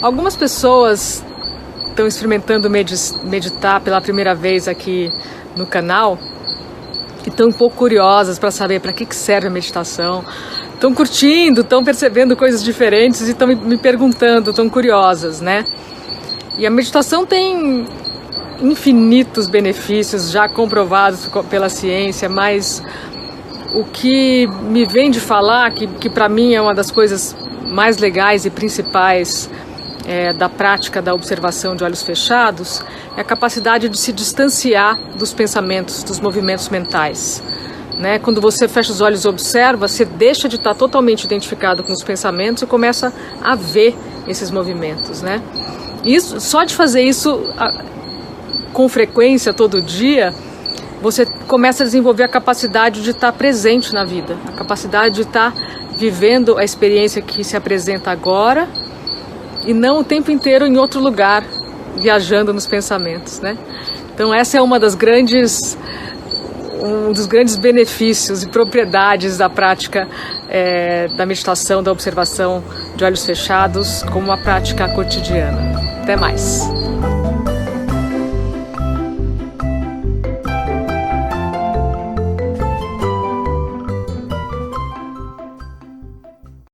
Algumas pessoas estão experimentando meditar pela primeira vez aqui no canal e estão um pouco curiosas para saber para que, que serve a meditação. Estão curtindo, estão percebendo coisas diferentes e estão me perguntando, estão curiosas, né? E a meditação tem infinitos benefícios já comprovados pela ciência, mas o que me vem de falar, que, que para mim é uma das coisas mais legais e principais é, da prática da observação de olhos fechados, é a capacidade de se distanciar dos pensamentos, dos movimentos mentais. Né? Quando você fecha os olhos e observa, você deixa de estar totalmente identificado com os pensamentos e começa a ver esses movimentos. Né? Isso, só de fazer isso com frequência, todo dia, você começa a desenvolver a capacidade de estar presente na vida, a capacidade de estar vivendo a experiência que se apresenta agora e não o tempo inteiro em outro lugar, viajando nos pensamentos, né? Então essa é uma das grandes um dos grandes benefícios e propriedades da prática é, da meditação, da observação de olhos fechados como uma prática cotidiana. Até mais.